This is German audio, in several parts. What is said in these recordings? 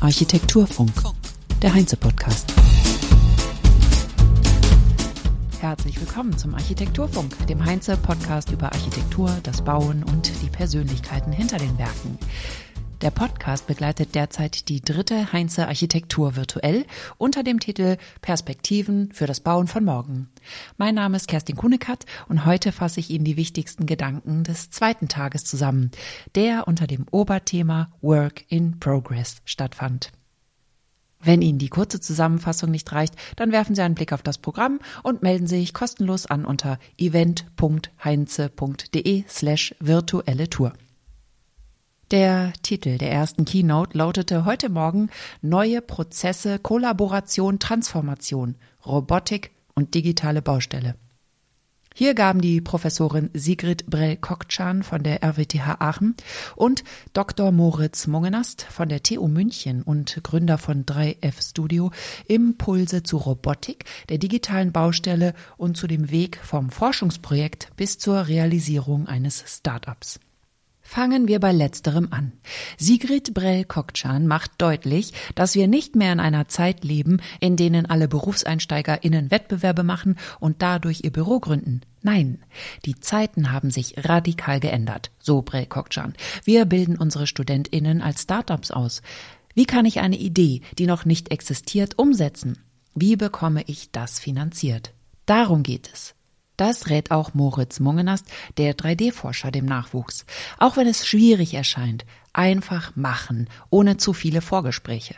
Architekturfunk. Architekturfunk. Der Heinze-Podcast. Herzlich willkommen zum Architekturfunk, dem Heinze-Podcast über Architektur, das Bauen und die Persönlichkeiten hinter den Werken. Der Podcast begleitet derzeit die dritte Heinze Architektur virtuell unter dem Titel Perspektiven für das Bauen von morgen. Mein Name ist Kerstin Kunekat und heute fasse ich Ihnen die wichtigsten Gedanken des zweiten Tages zusammen, der unter dem Oberthema Work in Progress stattfand. Wenn Ihnen die kurze Zusammenfassung nicht reicht, dann werfen Sie einen Blick auf das Programm und melden sich kostenlos an unter event.heinze.de slash virtuelle Tour. Der Titel der ersten Keynote lautete heute Morgen Neue Prozesse, Kollaboration, Transformation, Robotik und digitale Baustelle. Hier gaben die Professorin Sigrid Brell-Kokczan von der RWTH Aachen und Dr. Moritz Mungenast von der TU München und Gründer von 3F Studio Impulse zu Robotik, der digitalen Baustelle und zu dem Weg vom Forschungsprojekt bis zur Realisierung eines Startups. Fangen wir bei letzterem an. Sigrid Brell-Kokczan macht deutlich, dass wir nicht mehr in einer Zeit leben, in denen alle BerufseinsteigerInnen Wettbewerbe machen und dadurch ihr Büro gründen. Nein, die Zeiten haben sich radikal geändert, so Brell-Kokczan. Wir bilden unsere StudentInnen als Startups aus. Wie kann ich eine Idee, die noch nicht existiert, umsetzen? Wie bekomme ich das finanziert? Darum geht es. Das rät auch Moritz Mungenast, der 3D-Forscher, dem Nachwuchs. Auch wenn es schwierig erscheint, einfach machen, ohne zu viele Vorgespräche.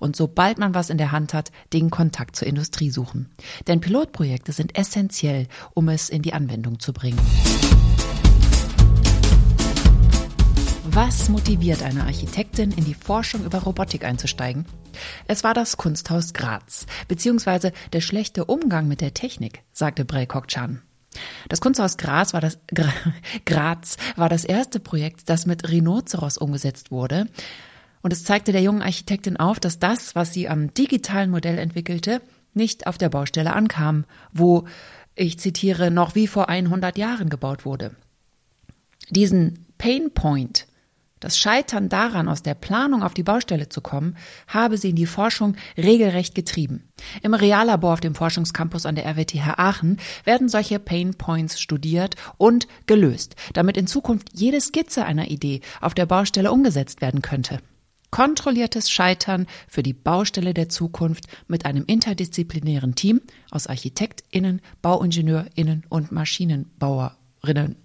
Und sobald man was in der Hand hat, den Kontakt zur Industrie suchen. Denn Pilotprojekte sind essentiell, um es in die Anwendung zu bringen. Was motiviert eine Architektin, in die Forschung über Robotik einzusteigen? Es war das Kunsthaus Graz, beziehungsweise der schlechte Umgang mit der Technik, sagte Brey Kokchan. Das Kunsthaus Graz war das, Graz war das erste Projekt, das mit Rhinoceros umgesetzt wurde. Und es zeigte der jungen Architektin auf, dass das, was sie am digitalen Modell entwickelte, nicht auf der Baustelle ankam, wo, ich zitiere, noch wie vor 100 Jahren gebaut wurde. Diesen Pain Point das Scheitern daran, aus der Planung auf die Baustelle zu kommen, habe sie in die Forschung regelrecht getrieben. Im Reallabor auf dem Forschungscampus an der RWTH Aachen werden solche Pain Points studiert und gelöst, damit in Zukunft jede Skizze einer Idee auf der Baustelle umgesetzt werden könnte. Kontrolliertes Scheitern für die Baustelle der Zukunft mit einem interdisziplinären Team aus ArchitektInnen, BauingenieurInnen und MaschinenbauerInnen.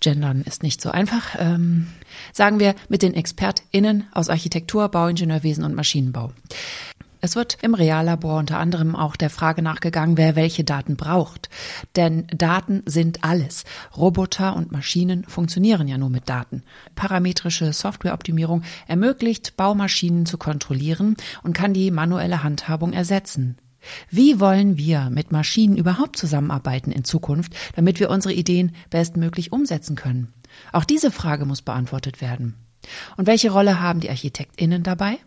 Gendern ist nicht so einfach. Ähm, sagen wir mit den ExpertInnen aus Architektur, Bauingenieurwesen und Maschinenbau. Es wird im Reallabor unter anderem auch der Frage nachgegangen, wer welche Daten braucht. Denn Daten sind alles. Roboter und Maschinen funktionieren ja nur mit Daten. Parametrische Softwareoptimierung ermöglicht, Baumaschinen zu kontrollieren und kann die manuelle Handhabung ersetzen. Wie wollen wir mit Maschinen überhaupt zusammenarbeiten in Zukunft, damit wir unsere Ideen bestmöglich umsetzen können? Auch diese Frage muss beantwortet werden. Und welche Rolle haben die ArchitektInnen dabei?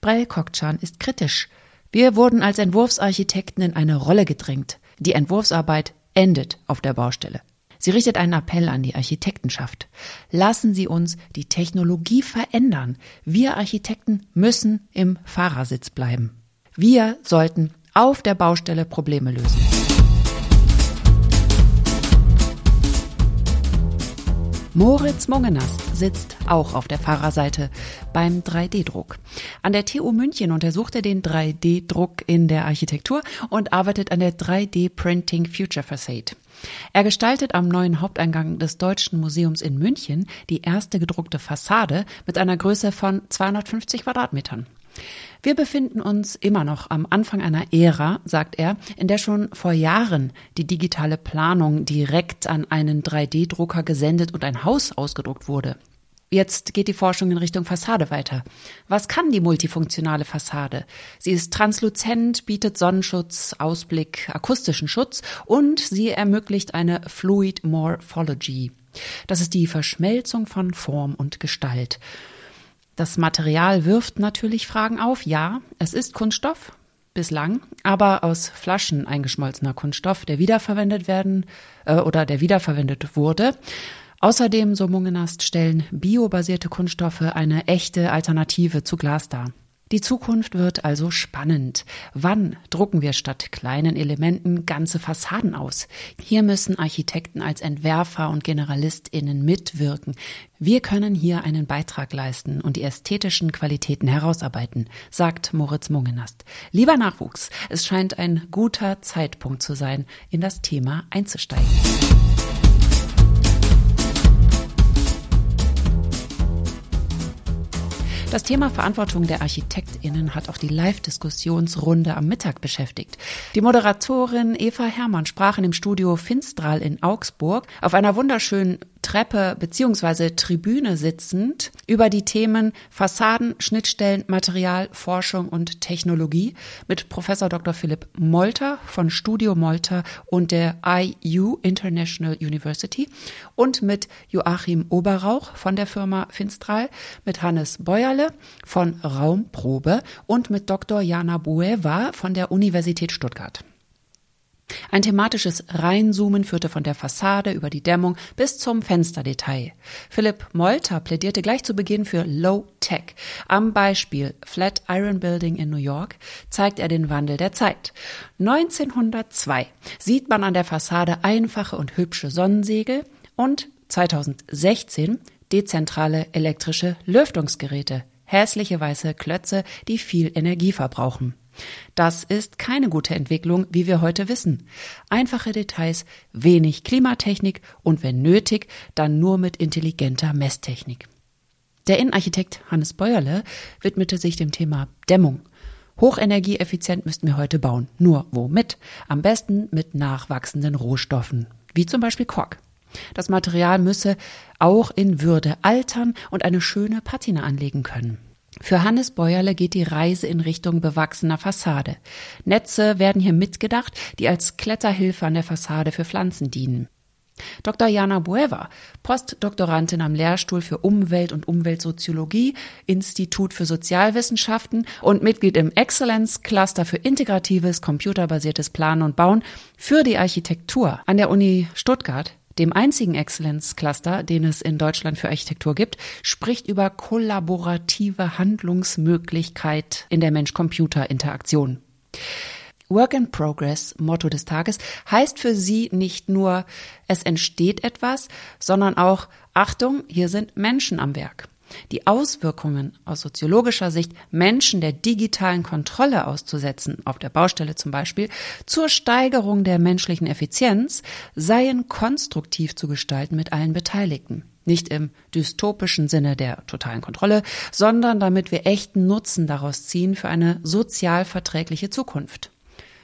Brell Kokchan ist kritisch. Wir wurden als Entwurfsarchitekten in eine Rolle gedrängt. Die Entwurfsarbeit endet auf der Baustelle. Sie richtet einen Appell an die Architektenschaft. Lassen Sie uns die Technologie verändern. Wir Architekten müssen im Fahrersitz bleiben. Wir sollten auf der Baustelle Probleme lösen. Moritz Mungenast sitzt auch auf der Fahrerseite beim 3D-Druck. An der TU München untersucht er den 3D-Druck in der Architektur und arbeitet an der 3D-Printing Future Facade. Er gestaltet am neuen Haupteingang des Deutschen Museums in München die erste gedruckte Fassade mit einer Größe von 250 Quadratmetern. Wir befinden uns immer noch am Anfang einer Ära, sagt er, in der schon vor Jahren die digitale Planung direkt an einen 3D-Drucker gesendet und ein Haus ausgedruckt wurde. Jetzt geht die Forschung in Richtung Fassade weiter. Was kann die multifunktionale Fassade? Sie ist transluzent, bietet Sonnenschutz, Ausblick, akustischen Schutz und sie ermöglicht eine Fluid Morphology. Das ist die Verschmelzung von Form und Gestalt. Das Material wirft natürlich Fragen auf. Ja, es ist Kunststoff, bislang, aber aus Flaschen eingeschmolzener Kunststoff, der wiederverwendet werden äh, oder der wiederverwendet wurde. Außerdem, so Mungenast, stellen biobasierte Kunststoffe eine echte Alternative zu Glas dar. Die Zukunft wird also spannend. Wann drucken wir statt kleinen Elementen ganze Fassaden aus? Hier müssen Architekten als Entwerfer und Generalistinnen mitwirken. Wir können hier einen Beitrag leisten und die ästhetischen Qualitäten herausarbeiten, sagt Moritz Mungenast. Lieber Nachwuchs, es scheint ein guter Zeitpunkt zu sein, in das Thema einzusteigen. Das Thema Verantwortung der ArchitektInnen hat auch die Live-Diskussionsrunde am Mittag beschäftigt. Die Moderatorin Eva Herrmann sprach in dem Studio Finstral in Augsburg auf einer wunderschönen Treppe beziehungsweise Tribüne sitzend über die Themen Fassaden, Schnittstellen, Material, Forschung und Technologie mit Professor Dr. Philipp Molter von Studio Molter und der IU International University und mit Joachim Oberrauch von der Firma Finstral, mit Hannes Beuerle von Raumprobe und mit Dr. Jana Bueva von der Universität Stuttgart. Ein thematisches Reinzoomen führte von der Fassade über die Dämmung bis zum Fensterdetail. Philipp Molter plädierte gleich zu Beginn für Low Tech. Am Beispiel Flatiron Building in New York zeigt er den Wandel der Zeit. 1902 sieht man an der Fassade einfache und hübsche Sonnensegel und 2016 dezentrale elektrische Lüftungsgeräte, hässliche weiße Klötze, die viel Energie verbrauchen. Das ist keine gute Entwicklung, wie wir heute wissen. Einfache Details, wenig Klimatechnik und wenn nötig, dann nur mit intelligenter Messtechnik. Der Innenarchitekt Hannes Beuerle widmete sich dem Thema Dämmung. Hochenergieeffizient müssten wir heute bauen. Nur womit? Am besten mit nachwachsenden Rohstoffen, wie zum Beispiel Kork. Das Material müsse auch in Würde altern und eine schöne Patina anlegen können. Für Hannes Beuerle geht die Reise in Richtung bewachsener Fassade. Netze werden hier mitgedacht, die als Kletterhilfe an der Fassade für Pflanzen dienen. Dr. Jana Bueva, Postdoktorandin am Lehrstuhl für Umwelt und Umweltsoziologie, Institut für Sozialwissenschaften und Mitglied im Excellence Cluster für integratives computerbasiertes Planen und Bauen für die Architektur an der Uni Stuttgart, dem einzigen Excellence-Cluster, den es in Deutschland für Architektur gibt, spricht über kollaborative Handlungsmöglichkeit in der Mensch-Computer-Interaktion. Work in Progress, Motto des Tages, heißt für sie nicht nur, es entsteht etwas, sondern auch, Achtung, hier sind Menschen am Werk. Die Auswirkungen aus soziologischer Sicht, Menschen der digitalen Kontrolle auszusetzen, auf der Baustelle zum Beispiel, zur Steigerung der menschlichen Effizienz, seien konstruktiv zu gestalten mit allen Beteiligten. Nicht im dystopischen Sinne der totalen Kontrolle, sondern damit wir echten Nutzen daraus ziehen für eine sozial verträgliche Zukunft.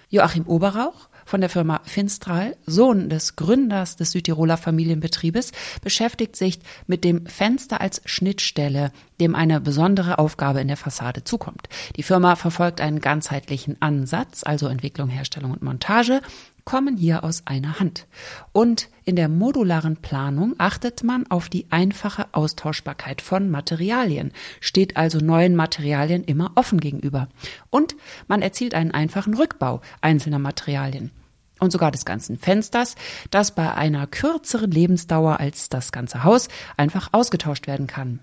Joachim Oberrauch von der Firma Finstral, Sohn des Gründers des Südtiroler Familienbetriebes, beschäftigt sich mit dem Fenster als Schnittstelle, dem eine besondere Aufgabe in der Fassade zukommt. Die Firma verfolgt einen ganzheitlichen Ansatz, also Entwicklung, Herstellung und Montage, kommen hier aus einer Hand. Und in der modularen Planung achtet man auf die einfache Austauschbarkeit von Materialien, steht also neuen Materialien immer offen gegenüber. Und man erzielt einen einfachen Rückbau einzelner Materialien und sogar des ganzen Fensters, das bei einer kürzeren Lebensdauer als das ganze Haus einfach ausgetauscht werden kann.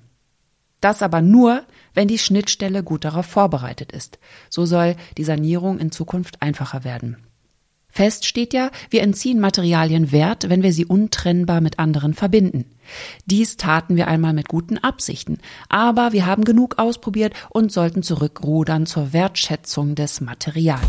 Das aber nur, wenn die Schnittstelle gut darauf vorbereitet ist. So soll die Sanierung in Zukunft einfacher werden. Fest steht ja, wir entziehen Materialien Wert, wenn wir sie untrennbar mit anderen verbinden. Dies taten wir einmal mit guten Absichten, aber wir haben genug ausprobiert und sollten zurückrudern zur Wertschätzung des Materials.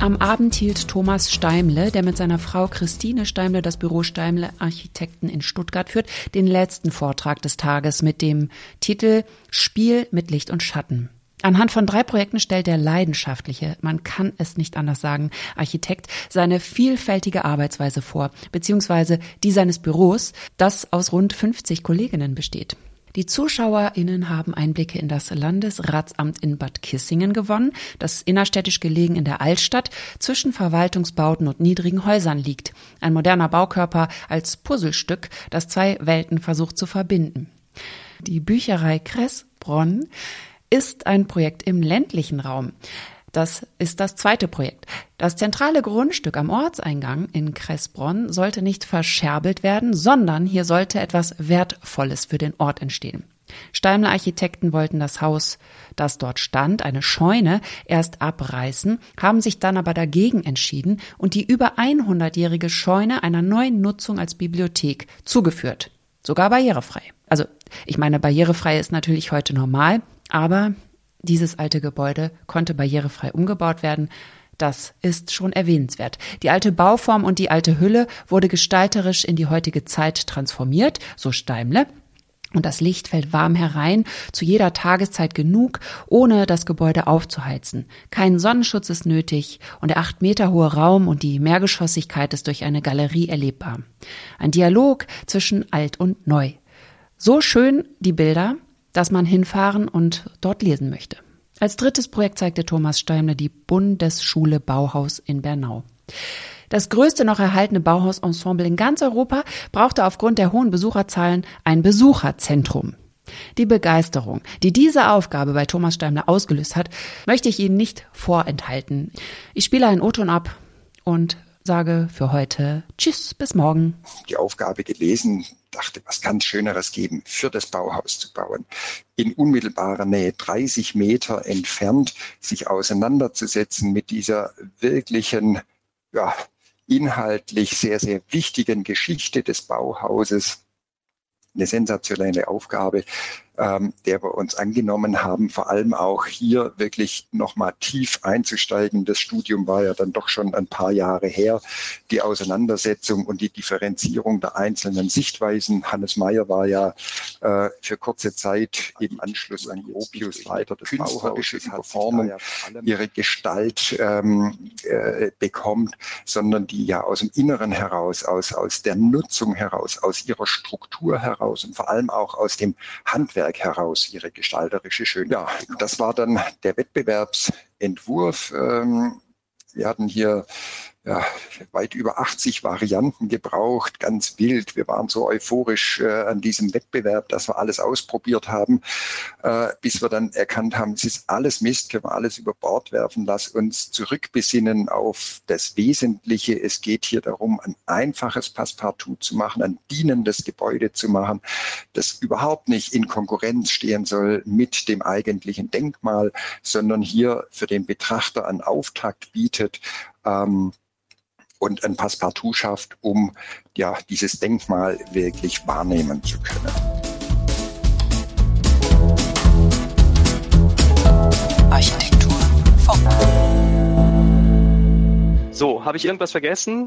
Am Abend hielt Thomas Steimle, der mit seiner Frau Christine Steimle das Büro Steimle Architekten in Stuttgart führt, den letzten Vortrag des Tages mit dem Titel Spiel mit Licht und Schatten. Anhand von drei Projekten stellt der leidenschaftliche, man kann es nicht anders sagen, Architekt seine vielfältige Arbeitsweise vor, beziehungsweise die seines Büros, das aus rund 50 Kolleginnen besteht. Die ZuschauerInnen haben Einblicke in das Landesratsamt in Bad Kissingen gewonnen, das innerstädtisch gelegen in der Altstadt zwischen Verwaltungsbauten und niedrigen Häusern liegt. Ein moderner Baukörper als Puzzlestück, das zwei Welten versucht zu verbinden. Die Bücherei Kressbronn ist ein Projekt im ländlichen Raum. Das ist das zweite Projekt. Das zentrale Grundstück am Ortseingang in Kressbronn sollte nicht verscherbelt werden, sondern hier sollte etwas Wertvolles für den Ort entstehen. Steimler Architekten wollten das Haus, das dort stand, eine Scheune, erst abreißen, haben sich dann aber dagegen entschieden und die über 100-jährige Scheune einer neuen Nutzung als Bibliothek zugeführt. Sogar barrierefrei. Also, ich meine, barrierefrei ist natürlich heute normal, aber dieses alte Gebäude konnte barrierefrei umgebaut werden. Das ist schon erwähnenswert. Die alte Bauform und die alte Hülle wurde gestalterisch in die heutige Zeit transformiert, so Steimle. Und das Licht fällt warm herein, zu jeder Tageszeit genug, ohne das Gebäude aufzuheizen. Kein Sonnenschutz ist nötig und der acht Meter hohe Raum und die Mehrgeschossigkeit ist durch eine Galerie erlebbar. Ein Dialog zwischen alt und neu. So schön die Bilder, dass man hinfahren und dort lesen möchte. Als drittes Projekt zeigte Thomas Steimler die Bundesschule Bauhaus in Bernau. Das größte noch erhaltene Bauhausensemble in ganz Europa brauchte aufgrund der hohen Besucherzahlen ein Besucherzentrum. Die Begeisterung, die diese Aufgabe bei Thomas Steimler ausgelöst hat, möchte ich Ihnen nicht vorenthalten. Ich spiele einen O-Ton ab und sage für heute Tschüss, bis morgen. Die Aufgabe gelesen, dachte, was kann es Schöneres geben, für das Bauhaus zu bauen. In unmittelbarer Nähe, 30 Meter entfernt, sich auseinanderzusetzen mit dieser wirklichen, ja, inhaltlich sehr, sehr wichtigen Geschichte des Bauhauses. Eine sensationelle Aufgabe ähm, der wir uns angenommen haben, vor allem auch hier wirklich nochmal tief einzusteigen. Das Studium war ja dann doch schon ein paar Jahre her. Die Auseinandersetzung und die Differenzierung der einzelnen Sichtweisen. Hannes Meyer war ja äh, für kurze Zeit im Anschluss an Gropius Leiter des Bauhauses, Performung ihre Gestalt ähm, äh, bekommt, sondern die ja aus dem Inneren heraus, aus, aus der Nutzung heraus, aus ihrer Struktur heraus und vor allem auch aus dem Handwerk Werk heraus ihre gestalterische Schönheit. Ja, das war dann der Wettbewerbsentwurf. Ähm, wir hatten hier ja, weit über 80 Varianten gebraucht, ganz wild. Wir waren so euphorisch äh, an diesem Wettbewerb, dass wir alles ausprobiert haben, äh, bis wir dann erkannt haben, es ist alles Mist, können wir alles über Bord werfen. Lass uns zurückbesinnen auf das Wesentliche. Es geht hier darum, ein einfaches Passepartout zu machen, ein dienendes Gebäude zu machen, das überhaupt nicht in Konkurrenz stehen soll mit dem eigentlichen Denkmal, sondern hier für den Betrachter einen Auftakt bietet. Ähm, und ein Passepartout schafft, um ja dieses Denkmal wirklich wahrnehmen zu können. Architektur. So, habe ich irgendwas vergessen?